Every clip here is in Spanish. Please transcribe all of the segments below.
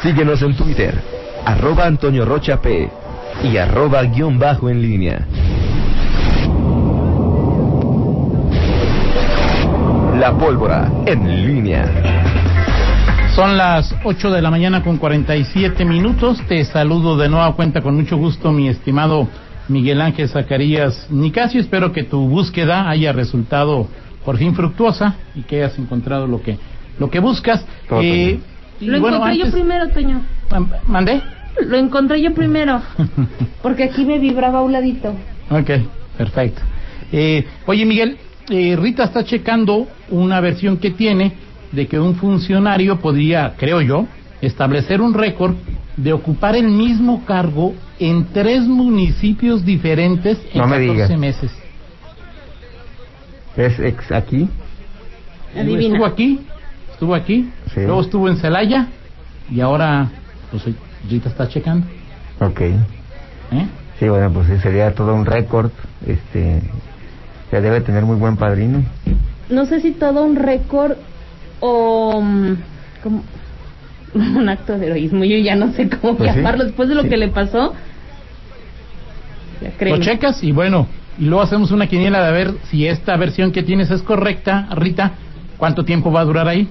Síguenos en Twitter, arroba Antonio Rocha P y arroba guion bajo en línea. La pólvora en línea. Son las 8 de la mañana con 47 minutos. Te saludo de nueva cuenta con mucho gusto, mi estimado Miguel Ángel Zacarías Nicasio. Espero que tu búsqueda haya resultado por fin fructuosa y que hayas encontrado lo que, lo que buscas. Eh, lo encontré yo primero, Toño. ¿Mandé? Lo encontré yo primero. porque aquí me vibraba a un ladito. Ok, perfecto. Eh, oye, Miguel, eh, Rita está checando una versión que tiene de que un funcionario podría, creo yo, establecer un récord de ocupar el mismo cargo en tres municipios diferentes en no 14 meses. ¿Es ex aquí? Adivina. Estuvo aquí, estuvo aquí, Sí. luego estuvo en Celaya y ahora, pues ahorita está checando. Ok. ¿eh? Sí, bueno, pues sí, sería todo un récord. Este, ya debe tener muy buen padrino. No sé si todo un récord o mm, como un acto de heroísmo. Yo ya no sé cómo Pues sí. llamarlo después de lo Sí. que le pasó. Ya Lo checas y bueno, y luego hacemos una quiniela de ver si esta versión que tienes es correcta, Rita. ¿Cuánto tiempo va a durar ahí?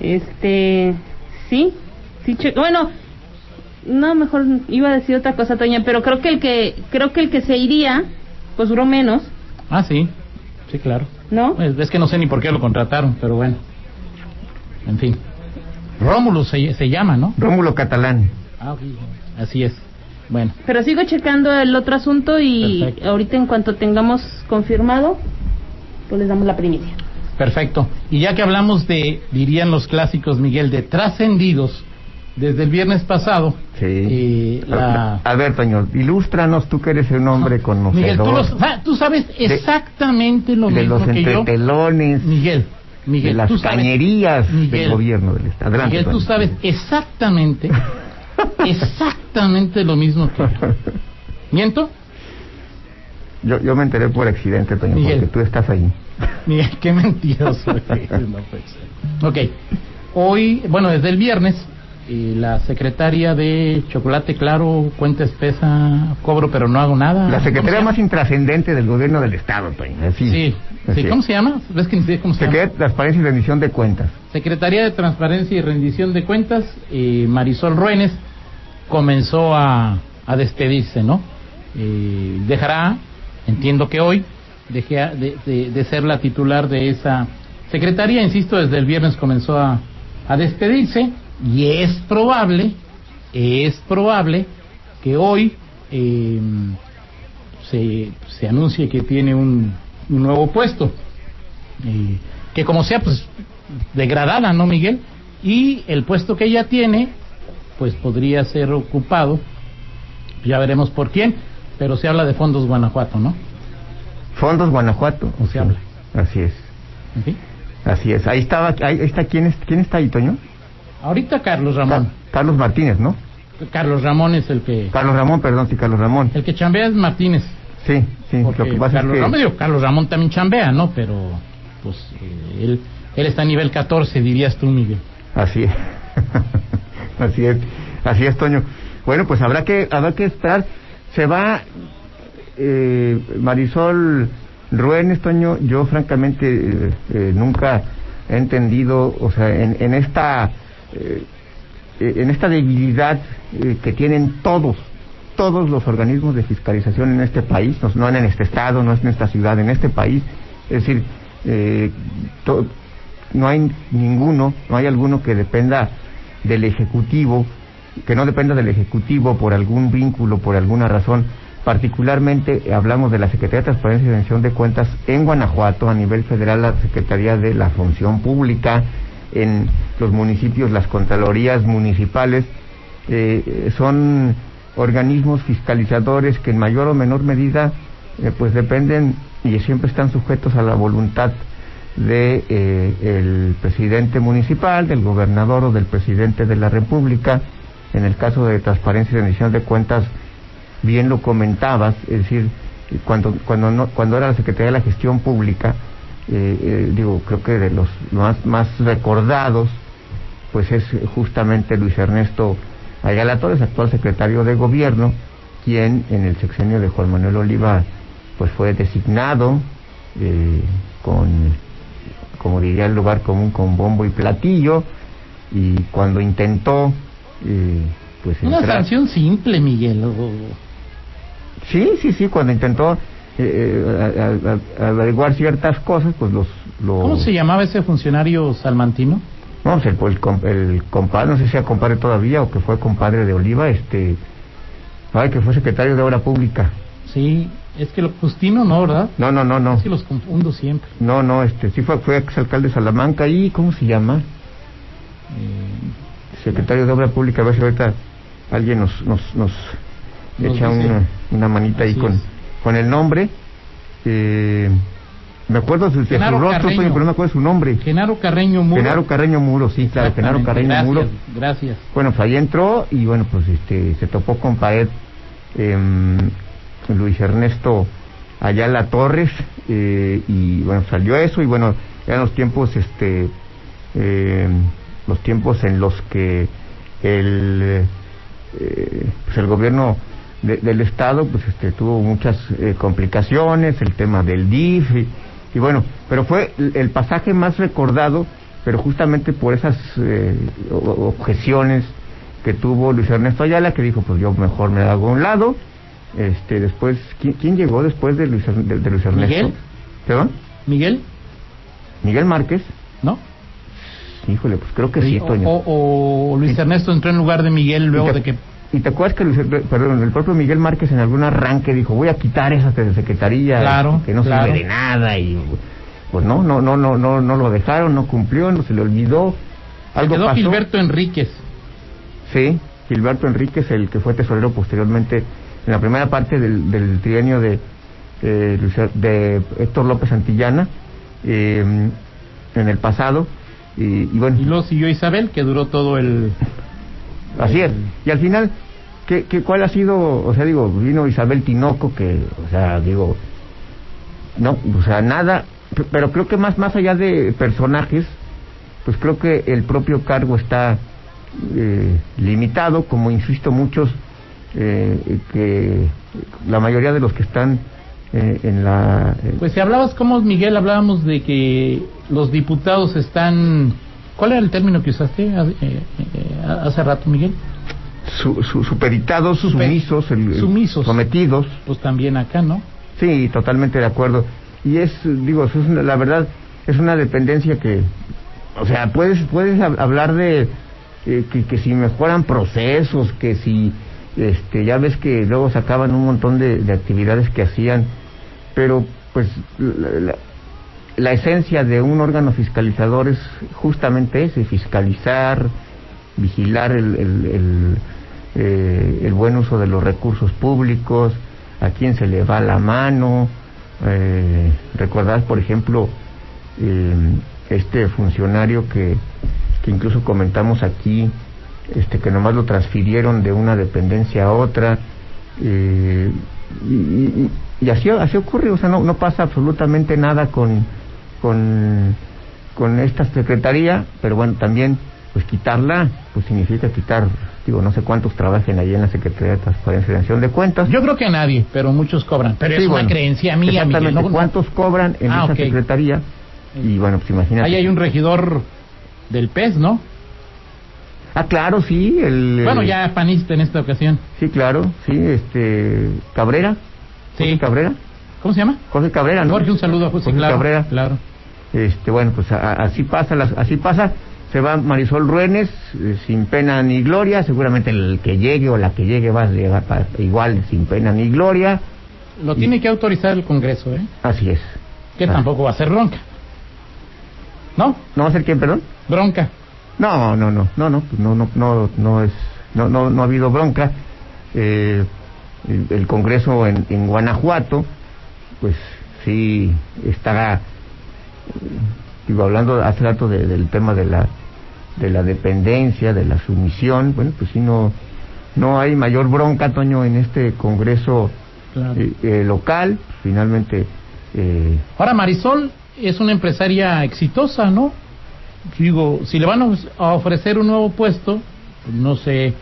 Este, sí, sí, che- bueno, no, mejor iba a decir otra cosa, Toña, pero creo que el que, creo que el que se iría, pues duró menos, Ah, sí, sí, claro. ¿no? Pues, es que no sé ni por qué lo contrataron, pero bueno. En fin. Rómulo se, se llama, ¿no? Rómulo Catalán. Ah, ok. Así es. Bueno, Pero sigo checando el otro asunto y Perfecto. ahorita en cuanto tengamos confirmado, pues les damos la primicia. Perfecto. Y ya que hablamos de, dirían los clásicos, Miguel, de trascendidos, desde el viernes pasado, Sí. eh, la... A ver, Toño, ilústranos, tú que eres un hombre conocedor Miguel, tú, los- ah, tú sabes exactamente lo de mismo los que yo. Miguel, Miguel, de las tú sabes- cañerías Miguel, del gobierno del Estado. Adelante, Miguel, tú sabes exactamente, exactamente lo mismo que yo. ¿Miento? Yo, yo me enteré por accidente, Toño, Miguel. porque tú estás ahí. Miguel, qué mentiroso no. Ok, hoy, bueno, desde el viernes, eh, la secretaria de Chocolate Claro, cuenta espesa, cobro pero no hago nada. La secretaria ¿Cómo más llama? intrascendente del gobierno del Estado, Toño. Así, Sí, así sí. ¿cómo se llama? ¿Ves que ni cómo se llama? Secretaría de Transparencia y Rendición de Cuentas. Secretaría de Transparencia y Rendición de Cuentas, eh, Marisol Ruénes, comenzó a, a despedirse, ¿no? Eh, dejará, entiendo que hoy, deje de, de- ser la titular de esa secretaría, insisto, desde el viernes comenzó a, a despedirse y es probable, es probable que hoy eh, se, se anuncie que tiene un, un nuevo puesto. Eh, que como sea, pues degradada, ¿no, Miguel? Y el puesto que ella tiene, pues podría ser ocupado, ya veremos por quién, pero se habla de Fondos Guanajuato, ¿no? Fondos Guanajuato. O se habla. Así es. Así es. Ahí estaba, ahí está, ¿quién, es, quién está ahí, Toño? Ahorita Carlos Ramón. Ca- Carlos Martínez, ¿no? Carlos Ramón es el que Carlos Ramón, perdón, sí, Carlos Ramón. el que chambea es Martínez. Sí, sí, Porque lo que pasa Carlos es que... Ramón, digo, Carlos Ramón también chambea, ¿no? Pero pues eh, él él está a nivel 14, dirías tú, Miguel. Así es. así es. Así es, Toño. Bueno, pues habrá que habrá que esperar. Se va eh, Marisol Ruénes, Toño. Yo francamente eh, eh, nunca he entendido, o sea, en, en esta eh, en esta debilidad que tienen todos todos los organismos de fiscalización en este país, no, no en este estado, no es en esta ciudad, en este país. Es decir, eh, no hay ninguno, no hay alguno que dependa del Ejecutivo, que no dependa del Ejecutivo por algún vínculo, por alguna razón. Particularmente eh, hablamos de la Secretaría de Transparencia y Rendición de Cuentas en Guanajuato, a nivel federal la Secretaría de la Función Pública, en los municipios las Contralorías municipales, eh, son organismos fiscalizadores que en mayor o menor medida eh, pues dependen y siempre están sujetos a la voluntad de eh, el presidente municipal, del gobernador o del presidente de la República. En el caso de transparencia y rendición de cuentas, bien lo comentabas, es decir, cuando cuando no, cuando era la Secretaría de la Gestión Pública, eh, eh, digo, creo que de los más más recordados pues es justamente Luis Ernesto Ayala Torres, actual secretario de gobierno, quien en el sexenio de Juan Manuel Oliva pues fue designado eh, con, como diría el lugar común, con bombo y platillo, y cuando intentó eh, pues Una entrar- sanción simple, Miguel. o- Sí, sí, sí, cuando intentó eh, eh, a- a- a- averiguar ciertas cosas, pues los... los ¿Cómo se llamaba ese funcionario salmantino? No, pues el, el, el compadre, no sé si sea compadre todavía o que fue compadre de Oliva, este... Ay, que fue secretario de Obra Pública. Sí, es que lo Justino no, ¿verdad? No, no, no, no. Es que los confundo siempre. No, no, este, sí fue, fue exalcalde de Salamanca y, ¿cómo se llama? Eh, Secretario de Obra Pública, a ver si ahorita alguien nos, nos, nos, Nos echa una, una manita ahí con, es. con el nombre. Eh, me acuerdo de, de su rostro, pero no me acuerdo de su nombre. Genaro Carreño Muro. Genaro Carreño Muro, sí, claro, Genaro Carreño gracias, Muro. Gracias. Bueno, pues ahí entró y bueno, pues este se topó con pared em, Luis Ernesto Ayala Torres eh, y bueno, salió eso y bueno, eran los tiempos este em, los tiempos en los que el eh, pues el gobierno de- del estado pues este tuvo muchas eh, complicaciones, el tema del DIF y, y bueno, pero fue el- pasaje más recordado, pero justamente por esas eh, objeciones que tuvo Luis Ernesto Ayala, que dijo, pues yo mejor me hago a un lado. Este, después, ¿quién, quién llegó después de Luis, de, de Luis Ernesto? ¿Miguel? ¿Perdón? Miguel, Miguel Márquez. ¿no? Híjole, pues creo que sí, o, Toño. o- o Luis Sí. Ernesto entró en lugar de Miguel luego ¿Y te- de que ¿Y te acuerdas que Luis Er- perdón, el propio Miguel Márquez en algún arranque dijo, voy a quitar esa de secretaría Claro, que no claro. sirve de nada y pues no, no, no, no, no, no lo dejaron, no cumplió, no se le olvidó. Algo quedó pasó. Gilberto Enríquez? Sí, Gilberto Enríquez, el que fue tesorero posteriormente en la primera parte del, del trienio de, eh, Er- de Héctor López Santillana eh, en el pasado. Y, y bueno, Y luego siguió Isabel, que duró todo el... así es. Y al final, ¿qué, qué, ¿cuál ha sido? O sea, digo, vino Isabel Tinoco, que, o sea, digo, no, o sea, nada, pero creo que más, más allá de personajes, pues creo que el propio cargo está eh, limitado, como insisto muchos, eh, que la mayoría de los que están eh, en la... eh, Pues si hablabas como Miguel, hablábamos de que los diputados están... ¿Cuál era el término que usaste eh, eh, hace rato, Miguel? su, su- superitados, Super- sumisos, el- sumisos. sometidos, Pues también acá, ¿no? Sí, totalmente de acuerdo. Y es, digo, eso es una- la verdad, es una dependencia que, o sea, puedes, puedes hab- hablar de eh, que, que si mejoran procesos, que si, este, ya ves que luego sacaban un montón de, de actividades que hacían, pero pues la, esencia de un órgano fiscalizador es justamente ese, fiscalizar, vigilar el, el, el, eh, el buen uso de los recursos públicos, a quién se le va la mano. Eh, recordar, por ejemplo, eh, este funcionario que, que incluso comentamos aquí, este que nomás lo transfirieron de una dependencia a otra. eh, y, y- y así, así ocurre, o sea, no, no pasa absolutamente nada con, con, con esta secretaría, pero bueno, también pues quitarla, pues significa quitar, digo, no sé cuántos trabajen ahí en la Secretaría de Transparencia y Rendición de Cuentas. Yo creo que nadie, pero muchos cobran. Pero Sí, es bueno, una creencia mía, Miguel. Exactamente, ¿no? ¿cuántos cobran en Ah, esa secretaría? Y bueno, pues imagínate. Ahí hay un regidor del PES, ¿no? Ah, claro, sí, el... Bueno, ya panista en esta ocasión. Sí, claro, sí, este... Cabrera. Sí. José Cabrera. ¿Cómo se llama? José Cabrera, ¿no? Jorge, un saludo a José, José claro. Cabrera. Claro. Este, bueno, pues a- así pasa, las, así pasa. Se va Marisol Ruénes eh, sin pena ni gloria. Seguramente el que llegue o la que llegue va a llegar pa- igual sin pena ni gloria. Lo tiene que autorizar el Congreso, ¿eh? Así es. Que Ah. tampoco va a ser bronca. ¿No? ¿No va a ser quién, perdón? Bronca. No, no, no, no, no, no, no, no, no es, no, no, no ha habido bronca. Eh, el, el Congreso en, en Guanajuato, pues sí estará, eh, digo, hablando hace rato de- del tema de la, de la dependencia, de la sumisión, bueno, pues sí no, no hay mayor bronca, Toño, en este Congreso Claro. eh, eh, local, finalmente, eh, Ahora Marisol es una empresaria exitosa, ¿no? Digo, si le van a ofrecer un nuevo puesto, pues no sé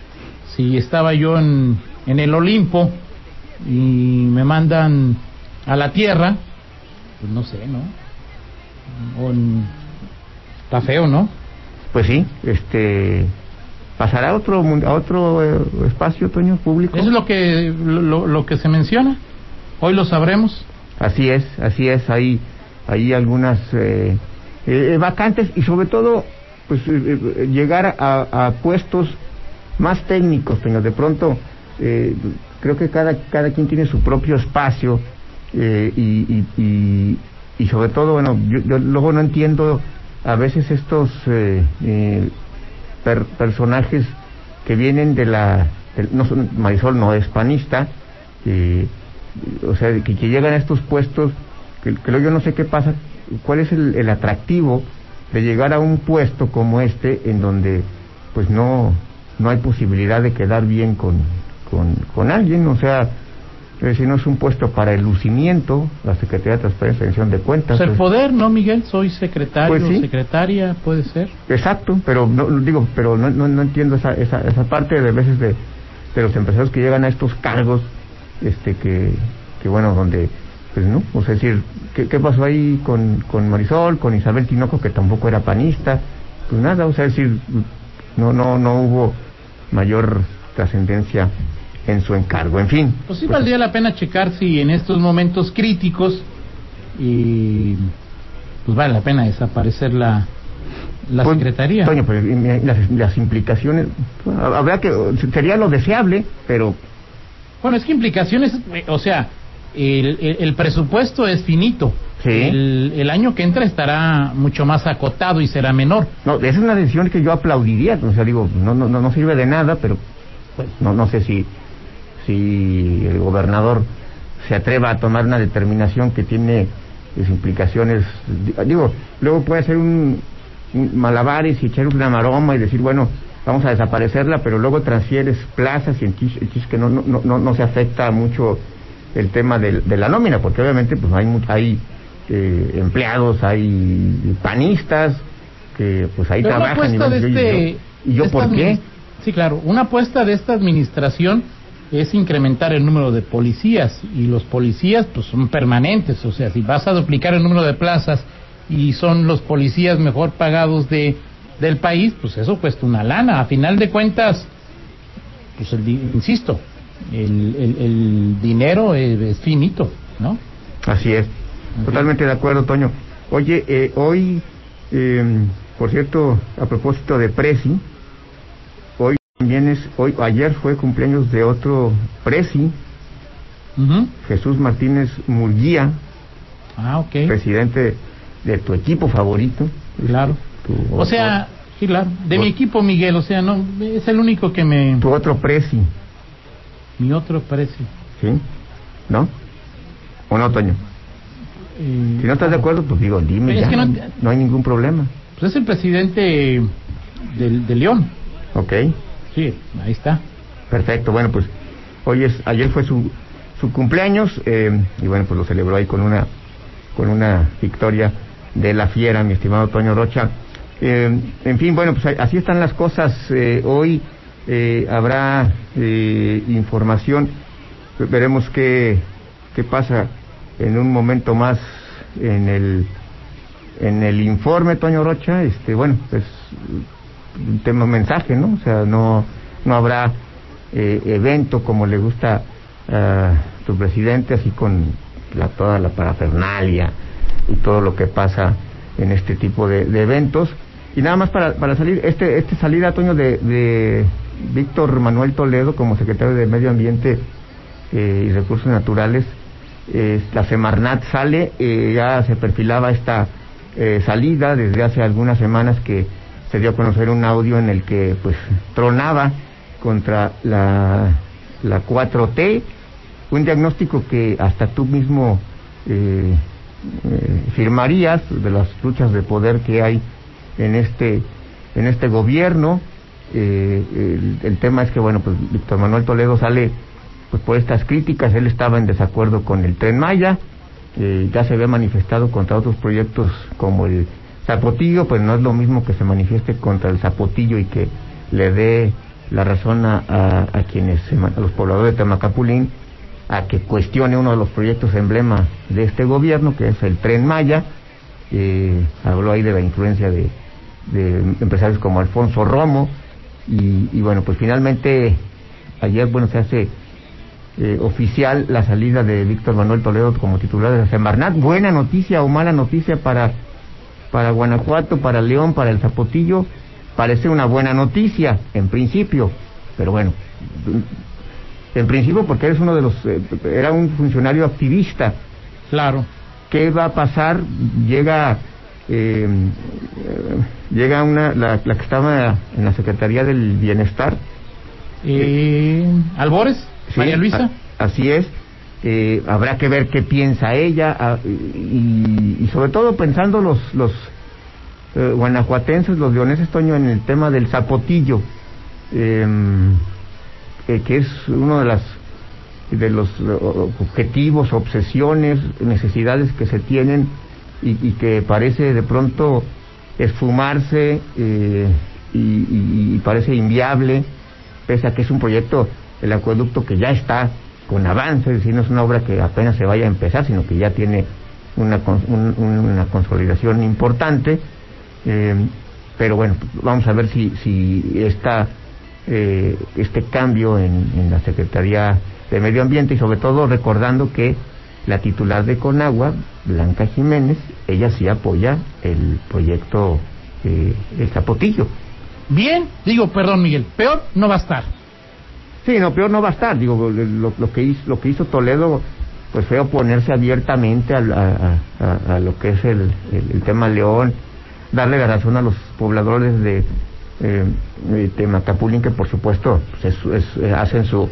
si estaba yo en, en el Olimpo y me mandan a la Tierra, pues no sé, ¿no? O en- Está feo, ¿no? Pues sí, este pasará a otro a otro eh, espacio, Toño, público. Eso es lo que, lo, lo que se menciona. Hoy lo sabremos. Así es, así es, hay, hay algunas eh, eh, vacantes y sobre todo, pues eh, eh, llegar a, a puestos más técnicos, Toño. De pronto, eh, creo que cada, cada quien tiene su propio espacio eh, y, y, y, y sobre todo, bueno, yo, yo luego no entiendo a veces estos eh, eh, per- personajes que vienen de la... no son- Marisol no es panista, eh, o sea, que, que llegan a estos puestos, que, que luego yo no sé qué pasa, cuál es el, el atractivo de llegar a un puesto como este en donde pues no, no hay posibilidad de quedar bien con, con, con alguien, o sea, decir, no es un puesto para el lucimiento, la Secretaría de Transparencia y Rendición de Cuentas. Pues el pues, poder, ¿no, Miguel? Soy secretario, Pues sí. secretaria, puede ser. Exacto, pero no digo, pero no, no, no entiendo esa, esa, esa parte de veces de, de los empresarios que llegan a estos cargos, este que, que bueno, donde, pues no, o sea, es decir, ¿qué, qué pasó ahí con, con Marisol, con Isabel Tinoco, que tampoco era panista? Pues nada, o sea, es decir, no, no, no hubo mayor trascendencia en su encargo, en fin. Pues sí valdría la pena checar si en estos momentos críticos y pues vale la pena desaparecer la, la Pues, secretaría. Toño, pues, mira, las, las implicaciones, habrá que, sería lo deseable, pero Bueno, es que implicaciones, eh, o sea, el, el- el presupuesto es finito. Sí. El, el año que entra estará mucho más acotado y será menor. No, esa es una decisión que yo aplaudiría, o sea, digo, no, no, no sirve de nada, pero pues, no, no sé si, si el gobernador se atreva a tomar una determinación que tiene pues, implicaciones, di- digo, luego puede hacer un, un malabares y echar una maroma y decir, bueno, vamos a desaparecerla, pero luego transfieres plazas y en chis, en chis que no, no, no- no se afecta mucho el tema del- de, la nómina, porque obviamente pues hay, hay eh, empleados, hay panistas que pues ahí Pero trabajan y, de yo- este... y yo, ¿y yo de esta por qué? Sí, claro. Una apuesta de esta administración es incrementar el número de policías y los policías pues son permanentes. O sea, si vas a duplicar el número de plazas y son los policías mejor pagados de del país, pues eso cuesta una lana. A final de cuentas, pues el, insisto, el, el, el dinero es, es finito, ¿no? Así es, totalmente de acuerdo, Toño. Oye, eh, hoy, eh, por cierto, a propósito de Presi, hoy también es, hoy, ayer fue cumpleaños de otro Presi. Jesús Martínez Murguía, Ah, ok. presidente de tu equipo favorito. Claro. Tu, O sea, sí, claro. De mi equipo, Miguel, o sea, no, es el único que me... tu otro Presi, Mi otro precio. ¿sí? ¿No? ¿O no, Toño? Eh, Si no estás de acuerdo, pues digo, dime ya, que no- no, no hay ningún problema. Pues es el presidente del, de León. ¿Ok? Sí, ahí está. Perfecto, bueno, pues hoy es, ayer fue su, su cumpleaños eh, y bueno, pues lo celebró ahí con una, con una victoria de la fiera, mi estimado Toño Rocha. Eh, en fin, bueno, pues así están las cosas. eh, hoy eh, habrá eh, información, veremos qué, qué pasa en un momento más en el en el informe Toño Rocha, este, bueno, es un tema mensaje, ¿no? O sea, no, no habrá eh, evento como le gusta a tu presidente, así con la, toda la parafernalia y todo lo que pasa en este tipo de, de eventos. Y nada más para, para salir, este, este salida, Toño, de, de Víctor Manuel Toledo como secretario de Medio Ambiente eh, y Recursos Naturales, eh, la Semarnat sale, eh, ya se perfilaba esta eh, salida desde hace algunas semanas que se dio a conocer un audio en el que pues tronaba contra la, la 4T, un diagnóstico que hasta tú mismo firmarías de las luchas de poder que hay en este en este gobierno. Eh, el, tema es que bueno pues Víctor Manuel Toledo sale pues por estas críticas, él estaba en desacuerdo con el Tren Maya, eh, ya se había manifestado contra otros proyectos como el Zapotillo, pues no es lo mismo que se manifieste contra el Zapotillo y que le dé la razón a, a, quienes, a los pobladores de Temacapulín, a que cuestione uno de los proyectos emblema de este gobierno, que es el Tren Maya. Eh, habló ahí de la influencia de, de empresarios como Alfonso Romo. Y, y bueno, pues finalmente ayer, bueno, se hace eh, oficial la salida de Víctor Manuel Toledo como titular de la Semarnat. Buena noticia o mala noticia para, para Guanajuato, para León, para el Zapotillo. Parece una buena noticia, en principio, pero bueno, en principio porque eres uno de los, eh, era un funcionario activista. Claro. ¿Qué va a pasar? Llega, eh, llega una, la, la que estaba en la Secretaría del Bienestar, Eh, Albores, Sí, María Luisa. a- así es. Eh, habrá que ver qué piensa ella a- y, y sobre todo pensando los los eh, guanajuatenses, los leoneses, Toño, en el tema del zapotillo, eh, que es uno de las de los eh, objetivos, obsesiones, necesidades que se tienen y, y que parece de pronto esfumarse eh, y, y- y parece inviable, pese a que es un proyecto, el acueducto que ya está con avance, es decir, no es una obra que apenas se vaya a empezar, sino que ya tiene una, un- una consolidación importante. Eh, pero bueno, vamos a ver si, si esta, eh, este cambio en la Secretaría de Medio Ambiente y sobre todo recordando que la titular de Conagua, Blanca Jiménez, ella sí apoya el proyecto eh, El Zapotillo. Bien, digo, perdón Miguel, peor no va a estar. Sí, no, peor no va a estar. Digo, lo, lo que, hizo, lo que hizo Toledo pues fue oponerse abiertamente a, a- a lo que es el, el- el tema León, darle la razón a los pobladores de, eh, de Temacapulín, que por supuesto pues, es- es- hacen su,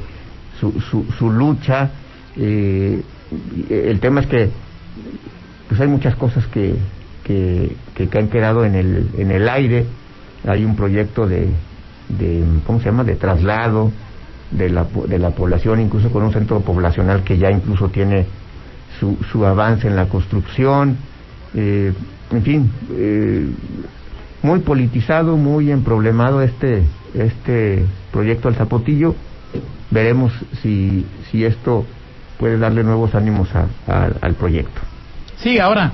su, su, su lucha. eh, el tema es que pues hay muchas cosas que, que, que, han quedado en el, en el aire. Hay un proyecto de, de, ¿cómo se llama?, de traslado de la, de la población, incluso con un centro poblacional que ya incluso tiene su, su avance en la construcción. Eh, en fin, eh, muy politizado, muy emproblemado este, este proyecto al Zapotillo. Veremos si, si esto puede darle nuevos ánimos a- a- al proyecto. Sí, ahora,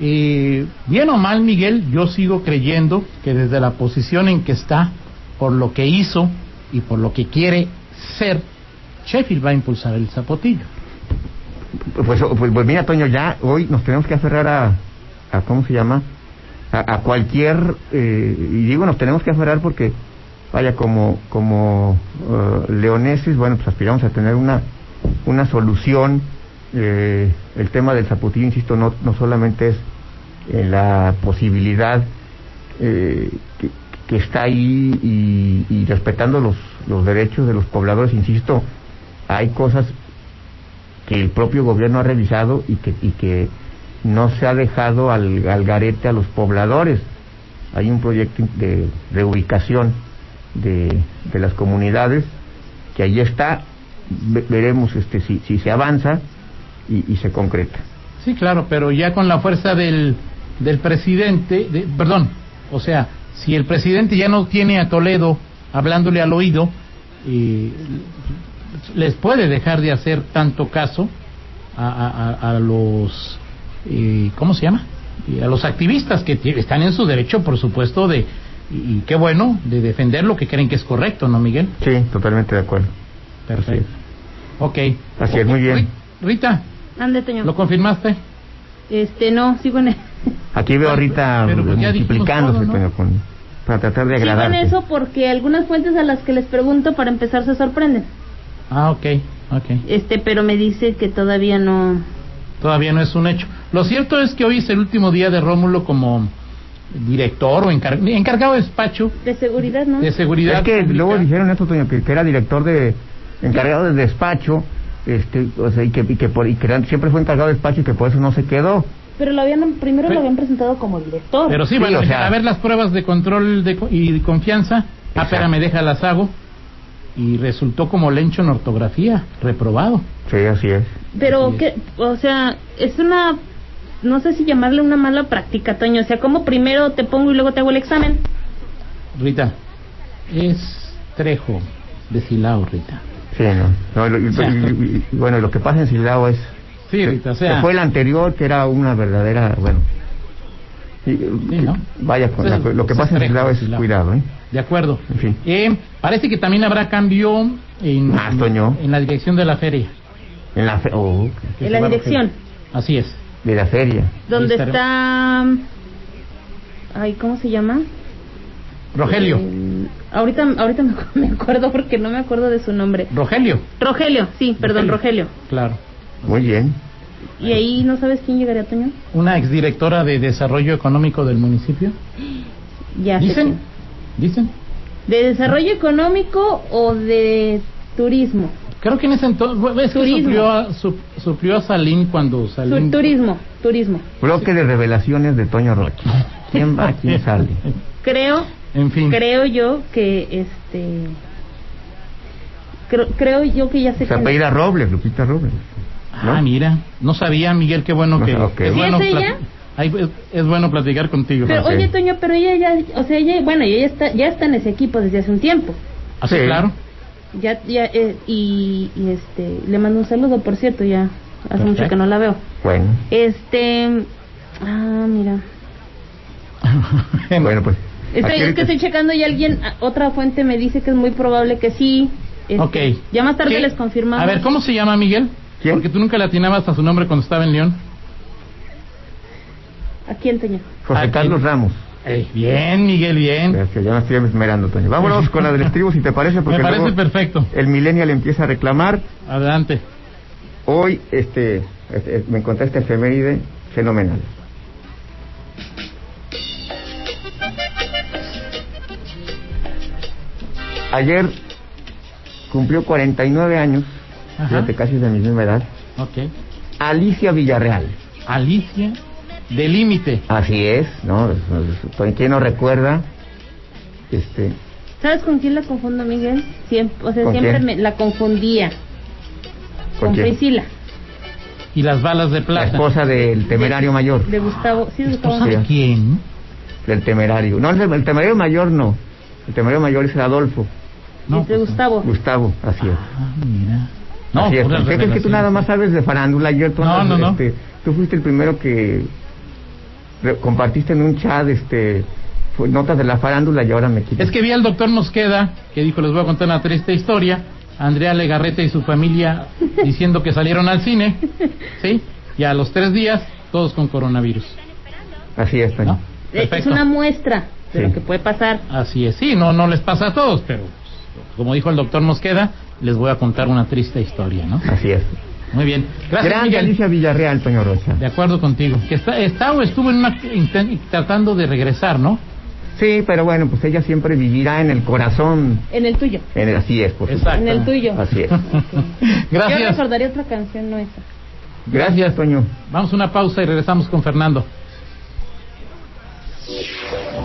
eh, bien o mal, Miguel, yo sigo creyendo que desde la posición en que está, por lo que hizo y por lo que quiere ser, Sheffield va a impulsar el zapotillo. Pues, pues, pues mira, Toño, ya hoy nos tenemos que aferrar a, a ¿cómo se llama? A, a cualquier, eh, y digo nos tenemos que aferrar porque, vaya, como, como eh, leoneses, bueno, pues aspiramos a tener una, una solución. Eh, el tema del zapotillo, insisto, no, no solamente es eh, la posibilidad eh, que, está ahí y, y respetando los, los derechos de los pobladores, insisto, hay cosas que el propio gobierno ha revisado y que, y que no se ha dejado al, al garete a los pobladores. Hay un proyecto de reubicación de, de las comunidades que ahí está. Ve- veremos este si, si se avanza y, y se concreta. Sí, claro, pero ya con la fuerza del, del presidente, de- perdón, o sea, si el presidente ya no tiene a Toledo hablándole al oído, eh, les puede dejar de hacer tanto caso a, a- a- a los, eh, ¿cómo se llama? A los activistas que están en su derecho, por supuesto, de, y, y qué bueno, de defender lo que creen que es correcto, ¿no, Miguel? Sí, totalmente de acuerdo. Perfecto. Ok. Así es, muy bien. Ri- Rita, Ande, Toño. ¿lo confirmaste? Este, no, sigo en, Aquí veo ahorita Pero pues multiplicándose, todo, ¿no? Toño, con- para tratar de sigo en eso porque algunas fuentes a las que les pregunto para empezar se sorprenden. Ah, ok, ok. Este, pero me dice que todavía no. Todavía no es un hecho. Lo cierto es que hoy es el último día de Rómulo como director o encar- encargado de despacho De seguridad, ¿no? de seguridad. Es que pública. luego dijeron eso, Toño, que, que era director de, encargado de despacho, este, o sea, y que, y que, por, y que siempre fue encargado de despacho y que por eso no se quedó. Pero lo habían, primero Pero- lo habían presentado como director. Pero sí, Sí, bueno, o sea- a ver las pruebas de control de, co- y de confianza. Ah, espérame, deja las hago. Y resultó como lencho en ortografía, reprobado. Sí, así es. Pero Así que, o sea, es una no sé si llamarle una mala práctica, Toño. O sea, como primero te pongo y luego te hago el examen. Rita, es Trejo de Silao, Rita. Sí, no. no lo- y- O sea. y- y- bueno, lo que pasa en Silao es... Sí, Rita, o que sea... fue el anterior, que era una verdadera... Bueno... y- ¿no? Vaya, con Pues, la- lo que pasa en Silao es Silao. cuidado, ¿eh? De acuerdo. En fin. Eh, parece que también habrá cambio en, Más, Toño. en la dirección de la feria. En la, fe- oh, Que En la dirección. Así es. de la feria. Donde estaremos. está... Ay, ¿cómo se llama? Rogelio. Eh, ahorita ahorita me, acu- me acuerdo porque no me acuerdo de su nombre. Rogelio. Rogelio, sí, perdón, Rogelio. Claro. Muy bien. ¿Y ahí no sabes quién llegaría, Toño? Una exdirectora de Desarrollo Económico del municipio. Ya sé Dicen. Dicen. ¿De desarrollo económico o de turismo? Creo que en ese entonces. Suplió a, su- suplió a Salín cuando Salín. turismo, turismo. Bloque de revelaciones de Toño Rocha. ¿Quién va? ¿Quién sale? Creo, En fin. creo yo que este... Creo, creo yo que ya Se es. apellida Robles, Lupita Robles. Ah, ¿no? mira. No sabía, Miguel, qué bueno No, que. ok. Es ¿Sí bueno es ella? plati- Ay, es, es bueno platicar contigo. Pero oye, Toño, pero ella ya, o sea, ella, bueno, ella está, ya está en ese equipo desde hace un tiempo. Así, Sí. claro. Ya, ya, eh, y, y, este, le mando un saludo, por cierto, ya hace mucho que no la veo. Bueno, Este, ah, mira. bueno, pues. Estoy, es que estoy checando y alguien, ah, otra fuente me dice que es muy probable que sí. Este, ok. Ya más tarde ¿Qué? les confirmamos. A ver, ¿cómo se llama Miguel? ¿Quién? Porque tú nunca le atinabas a su nombre cuando estaba en León. ¿A quién, Toño? José. Carlos Ramos. Ey, bien, Miguel, bien. Gracias, ya me estoy esmerando, Toño. Vámonos con la del estribo, si te parece, porque Me parece luego perfecto. el millennial empieza a reclamar. Adelante. Hoy, este, este, me encontré este efeméride fenomenal. Ayer cumplió 49 años, Ajá. fíjate, casi de mi misma edad, Ok. Alicia Villarreal. Alicia de Límite. Así es, ¿no? ¿Quién quién no recuerda? Este, ¿Sabes con quién la confundo, Miguel? Siempre, o sea, ¿Con siempre quién? me la confundía. ¿Con Con quién? Priscila, Y las balas de la plata. esposa del temerario mayor. de Gustavo. Sí, de Gustavo. ¿Esposa de quién? Del temerario. No, el, el temerario mayor no. El temerario mayor es Adolfo. No, pues, Gustavo. Gustavo, así es. Ah, mira. No, así es. puras ¿Qué crees que tú nada más sabes de farándula? Ayer tú, No, andas, no, no. este, tú fuiste el primero que compartiste en un chat este, fue- notas de la farándula y ahora me quitas. Es que vi al doctor Mosqueda que dijo, les voy a contar una triste historia. Andrea Legarreta y su familia diciendo que salieron al cine. ¿Sí? Y a los tres días, todos con coronavirus. Así es. ¿No? Es una muestra de Sí. lo que puede pasar. Así es. Sí, no, no les pasa a todos, pero como dijo el doctor Mosqueda, les voy a contar una triste historia, ¿no? Así es. Muy bien. Gracias, Grande Miguel. Alicia Villarreal, Toño Rocha. De acuerdo contigo. Que está, está o estuvo en una, tratando de regresar, ¿no? Sí, pero bueno, pues ella siempre vivirá en el corazón. En el tuyo. En el- así es, por. Exacto. En el tuyo. Así es. Yo Gracias. recordaría otra canción, no esa. Gracias, Toño. Vamos a una pausa y regresamos con Fernando.